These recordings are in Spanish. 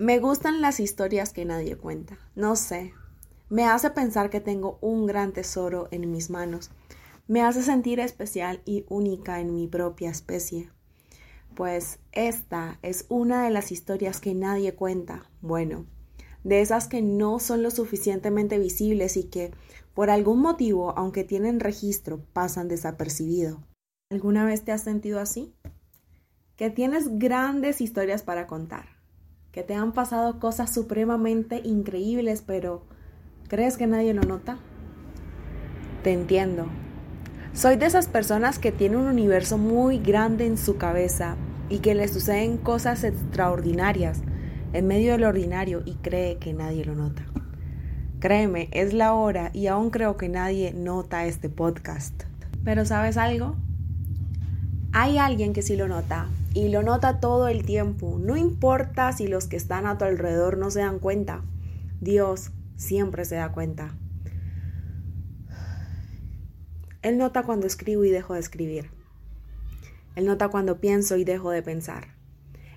Me gustan las historias que nadie cuenta. No sé. Me hace pensar que tengo un gran tesoro en mis manos. Me hace sentir especial y única en mi propia especie. Pues esta es una de las historias que nadie cuenta. Bueno, de esas que no son lo suficientemente visibles y que, por algún motivo, aunque tienen registro, pasan desapercibido. ¿Alguna vez te has sentido así? Que tienes grandes historias para contar que te han pasado cosas supremamente increíbles, pero ¿crees que nadie lo nota? Te entiendo. Soy de esas personas que tienen un universo muy grande en su cabeza y que le suceden cosas extraordinarias en medio del ordinario y cree que nadie lo nota. Créeme, es la hora y aún creo que nadie nota este podcast. Pero ¿sabes algo? Hay alguien que sí lo nota y lo nota todo el tiempo. No importa si los que están a tu alrededor no se dan cuenta. Dios siempre se da cuenta. Él nota cuando escribo y dejo de escribir. Él nota cuando pienso y dejo de pensar.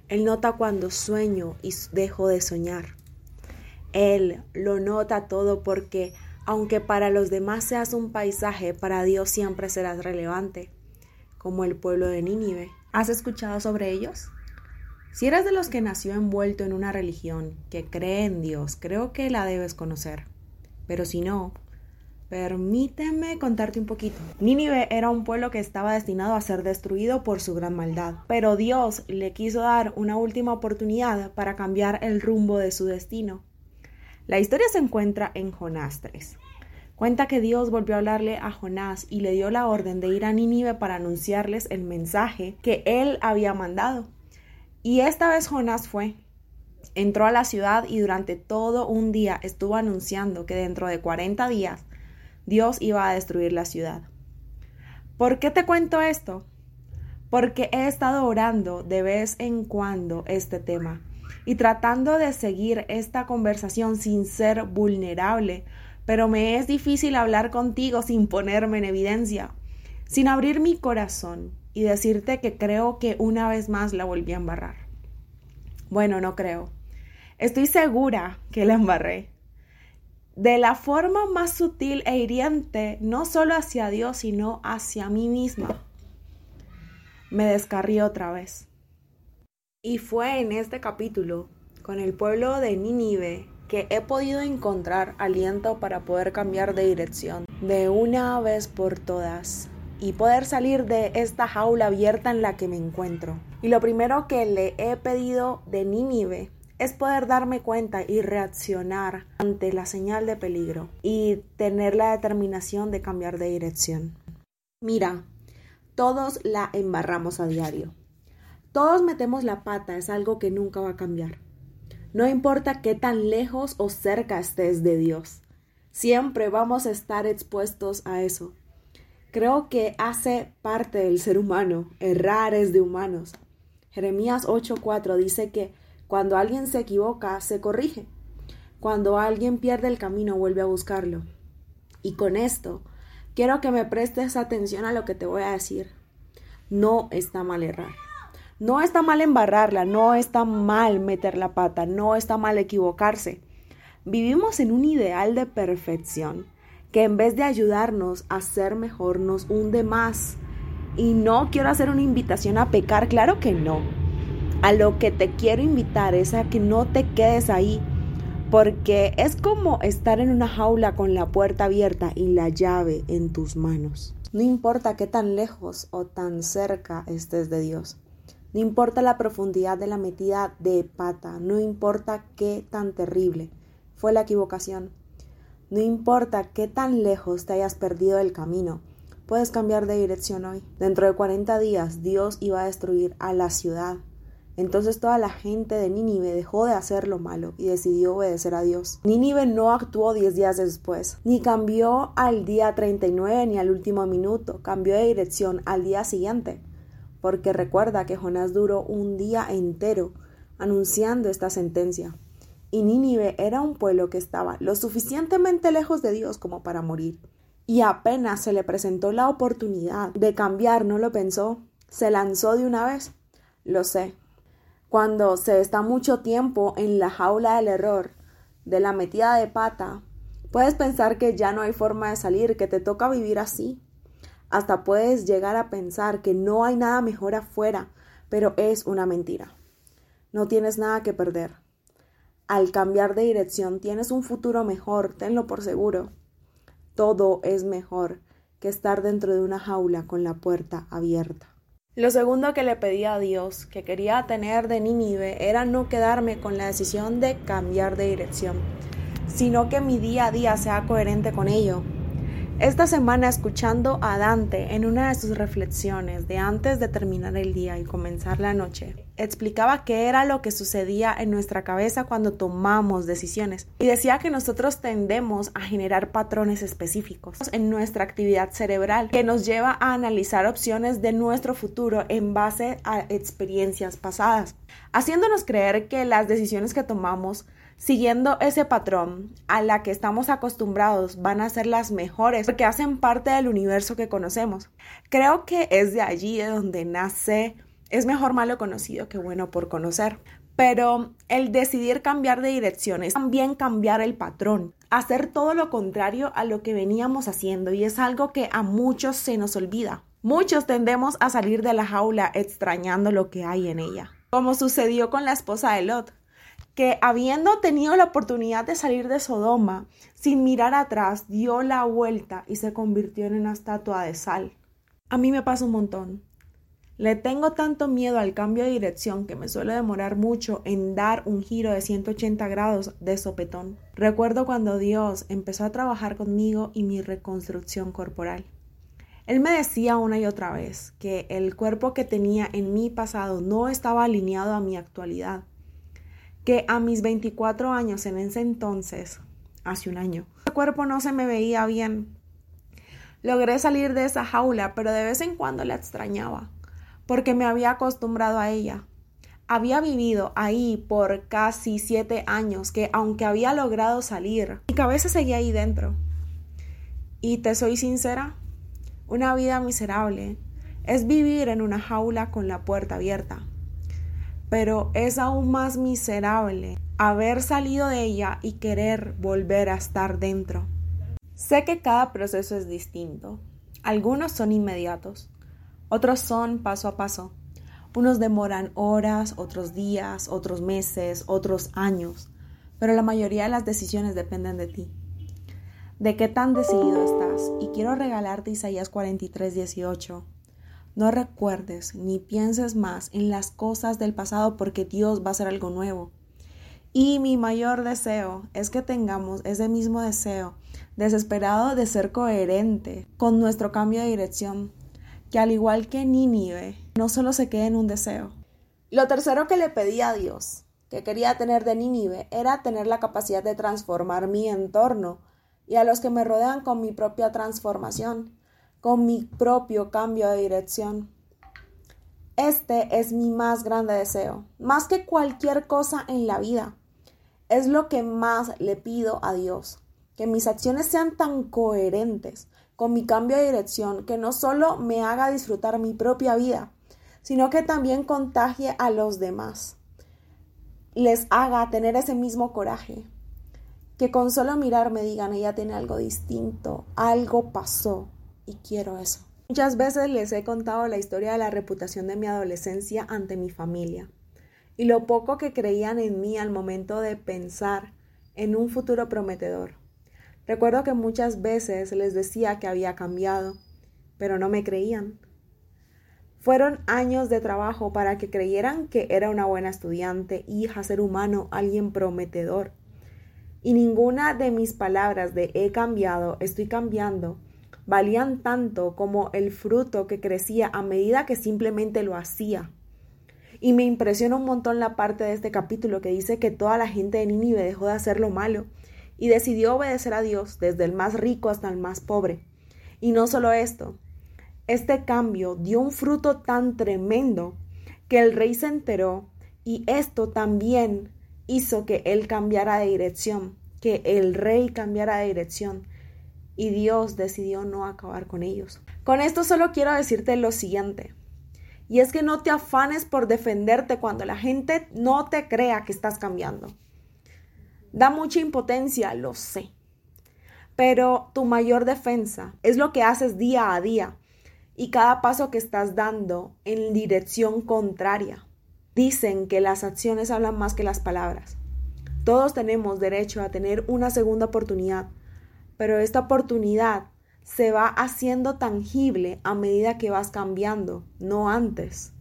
Él nota cuando sueño y dejo de soñar. Él lo nota todo porque aunque para los demás seas un paisaje, para Dios siempre serás relevante, como el pueblo de Nínive. ¿Has escuchado sobre ellos? Si eres de los que nació envuelto en una religión que cree en Dios, creo que la debes conocer. Pero si no, permíteme contarte un poquito. Nínive era un pueblo que estaba destinado a ser destruido por su gran maldad, pero Dios le quiso dar una última oportunidad para cambiar el rumbo de su destino. La historia se encuentra en Jonás 3. Cuenta que Dios volvió a hablarle a Jonás y le dio la orden de ir a Nínive para anunciarles el mensaje que él había mandado. Y esta vez Jonás fue. Entró a la ciudad y durante todo un día estuvo anunciando que dentro de 40 días Dios iba a destruir la ciudad. ¿Por qué te cuento esto? Porque he estado orando de vez en cuando este tema y tratando de seguir esta conversación sin ser vulnerable pero me es difícil hablar contigo sin ponerme en evidencia, sin abrir mi corazón y decirte que creo que una vez más la volví a embarrar. Bueno, no creo. Estoy segura que la embarré. De la forma más sutil e hiriente, no solo hacia Dios, sino hacia mí misma. Me descarrí otra vez. Y fue en este capítulo, con el pueblo de Nínive, que he podido encontrar aliento para poder cambiar de dirección de una vez por todas y poder salir de esta jaula abierta en la que me encuentro. Y lo primero que le he pedido de Nínive es poder darme cuenta y reaccionar ante la señal de peligro y tener la determinación de cambiar de dirección. Mira, todos la embarramos a diario. Todos metemos la pata, es algo que nunca va a cambiar. No importa qué tan lejos o cerca estés de Dios, siempre vamos a estar expuestos a eso. Creo que hace parte del ser humano, errar es de humanos. Jeremías 8:4 dice que cuando alguien se equivoca, se corrige. Cuando alguien pierde el camino, vuelve a buscarlo. Y con esto, quiero que me prestes atención a lo que te voy a decir. No está mal errar. No está mal embarrarla, no está mal meter la pata, no está mal equivocarse. Vivimos en un ideal de perfección que en vez de ayudarnos a ser mejor nos hunde más. Y no quiero hacer una invitación a pecar, claro que no. A lo que te quiero invitar es a que no te quedes ahí, porque es como estar en una jaula con la puerta abierta y la llave en tus manos. No importa qué tan lejos o tan cerca estés de Dios. No importa la profundidad de la metida de pata, no importa qué tan terrible fue la equivocación, no importa qué tan lejos te hayas perdido del camino, puedes cambiar de dirección hoy. Dentro de 40 días Dios iba a destruir a la ciudad. Entonces toda la gente de Nínive dejó de hacer lo malo y decidió obedecer a Dios. Nínive no actuó 10 días después, ni cambió al día 39 ni al último minuto, cambió de dirección al día siguiente porque recuerda que Jonás duró un día entero anunciando esta sentencia. Y Nínive era un pueblo que estaba lo suficientemente lejos de Dios como para morir. Y apenas se le presentó la oportunidad de cambiar, no lo pensó, se lanzó de una vez. Lo sé. Cuando se está mucho tiempo en la jaula del error, de la metida de pata, puedes pensar que ya no hay forma de salir, que te toca vivir así. Hasta puedes llegar a pensar que no hay nada mejor afuera, pero es una mentira. No tienes nada que perder. Al cambiar de dirección tienes un futuro mejor, tenlo por seguro. Todo es mejor que estar dentro de una jaula con la puerta abierta. Lo segundo que le pedí a Dios que quería tener de Nínive era no quedarme con la decisión de cambiar de dirección, sino que mi día a día sea coherente con ello. Esta semana escuchando a Dante en una de sus reflexiones de antes de terminar el día y comenzar la noche, explicaba qué era lo que sucedía en nuestra cabeza cuando tomamos decisiones. Y decía que nosotros tendemos a generar patrones específicos en nuestra actividad cerebral que nos lleva a analizar opciones de nuestro futuro en base a experiencias pasadas, haciéndonos creer que las decisiones que tomamos siguiendo ese patrón a la que estamos acostumbrados van a ser las mejores porque hacen parte del universo que conocemos. Creo que es de allí de donde nace, es mejor malo conocido que bueno por conocer. Pero el decidir cambiar de dirección es también cambiar el patrón, hacer todo lo contrario a lo que veníamos haciendo y es algo que a muchos se nos olvida. Muchos tendemos a salir de la jaula extrañando lo que hay en ella, como sucedió con la esposa de Lot que habiendo tenido la oportunidad de salir de Sodoma, sin mirar atrás, dio la vuelta y se convirtió en una estatua de sal. A mí me pasa un montón. Le tengo tanto miedo al cambio de dirección que me suele demorar mucho en dar un giro de 180 grados de sopetón. Recuerdo cuando Dios empezó a trabajar conmigo y mi reconstrucción corporal. Él me decía una y otra vez que el cuerpo que tenía en mi pasado no estaba alineado a mi actualidad que a mis 24 años en ese entonces, hace un año, el cuerpo no se me veía bien. Logré salir de esa jaula, pero de vez en cuando la extrañaba, porque me había acostumbrado a ella. Había vivido ahí por casi siete años, que aunque había logrado salir, mi cabeza seguía ahí dentro. Y te soy sincera, una vida miserable es vivir en una jaula con la puerta abierta pero es aún más miserable haber salido de ella y querer volver a estar dentro. Sé que cada proceso es distinto. Algunos son inmediatos, otros son paso a paso. Unos demoran horas, otros días, otros meses, otros años, pero la mayoría de las decisiones dependen de ti. De qué tan decidido estás. Y quiero regalarte Isaías 43, 18 no recuerdes ni pienses más en las cosas del pasado porque Dios va a hacer algo nuevo. Y mi mayor deseo es que tengamos ese mismo deseo desesperado de ser coherente con nuestro cambio de dirección, que al igual que Nínive, no solo se quede en un deseo. Lo tercero que le pedí a Dios, que quería tener de Nínive, era tener la capacidad de transformar mi entorno y a los que me rodean con mi propia transformación con mi propio cambio de dirección. Este es mi más grande deseo, más que cualquier cosa en la vida. Es lo que más le pido a Dios, que mis acciones sean tan coherentes con mi cambio de dirección que no solo me haga disfrutar mi propia vida, sino que también contagie a los demás. Les haga tener ese mismo coraje, que con solo mirar me digan, ella tiene algo distinto, algo pasó, y quiero eso. Muchas veces les he contado la historia de la reputación de mi adolescencia ante mi familia y lo poco que creían en mí al momento de pensar en un futuro prometedor. Recuerdo que muchas veces les decía que había cambiado, pero no me creían. Fueron años de trabajo para que creyeran que era una buena estudiante, hija, ser humano, alguien prometedor. Y ninguna de mis palabras de he cambiado, estoy cambiando, valían tanto como el fruto que crecía a medida que simplemente lo hacía. Y me impresiona un montón la parte de este capítulo que dice que toda la gente de Nínive dejó de hacer lo malo y decidió obedecer a Dios desde el más rico hasta el más pobre. Y no solo esto, este cambio dio un fruto tan tremendo que el rey se enteró y esto también hizo que él cambiara de dirección, que el rey cambiara de dirección y Dios decidió no acabar con ellos. Con esto solo quiero decirte lo siguiente, Y es que no te afanes por defenderte cuando la gente no te crea que estás cambiando. Da mucha impotencia, lo sé. Pero tu mayor defensa es lo que haces día a día y cada paso que estás dando en dirección contraria. Dicen que las acciones hablan más que las palabras. Todos tenemos derecho a tener una segunda oportunidad, pero esta oportunidad se va haciendo tangible a medida que vas cambiando, no antes.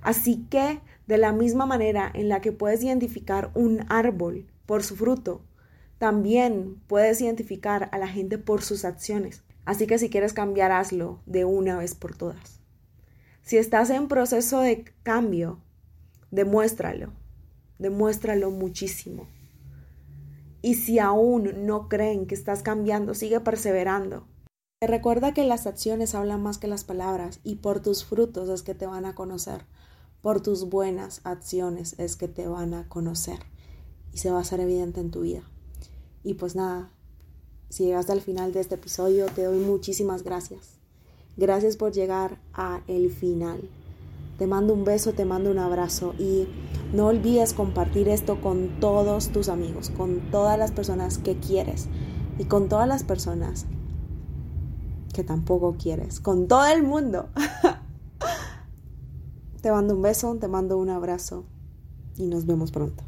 Así que, de la misma manera en la que puedes identificar un árbol por su fruto, también puedes identificar a la gente por sus acciones. Así que si quieres cambiar, hazlo de una vez por todas. Si estás en proceso de cambio, demuéstralo, demuéstralo muchísimo. Y si aún no creen que estás cambiando, sigue perseverando. Recuerda que las acciones hablan más que las palabras y por tus frutos es que te van a conocer. Por tus buenas acciones es que te van a conocer y se va a hacer evidente en tu vida. Y pues nada, si llegaste al final de este episodio, te doy muchísimas gracias. Gracias por llegar a el final. Te mando un beso, te mando un abrazo y no olvides compartir esto con todos tus amigos, con todas las personas que quieres y con todas las personas que tampoco quieres, con todo el mundo. te mando un beso, te mando un abrazo y nos vemos pronto.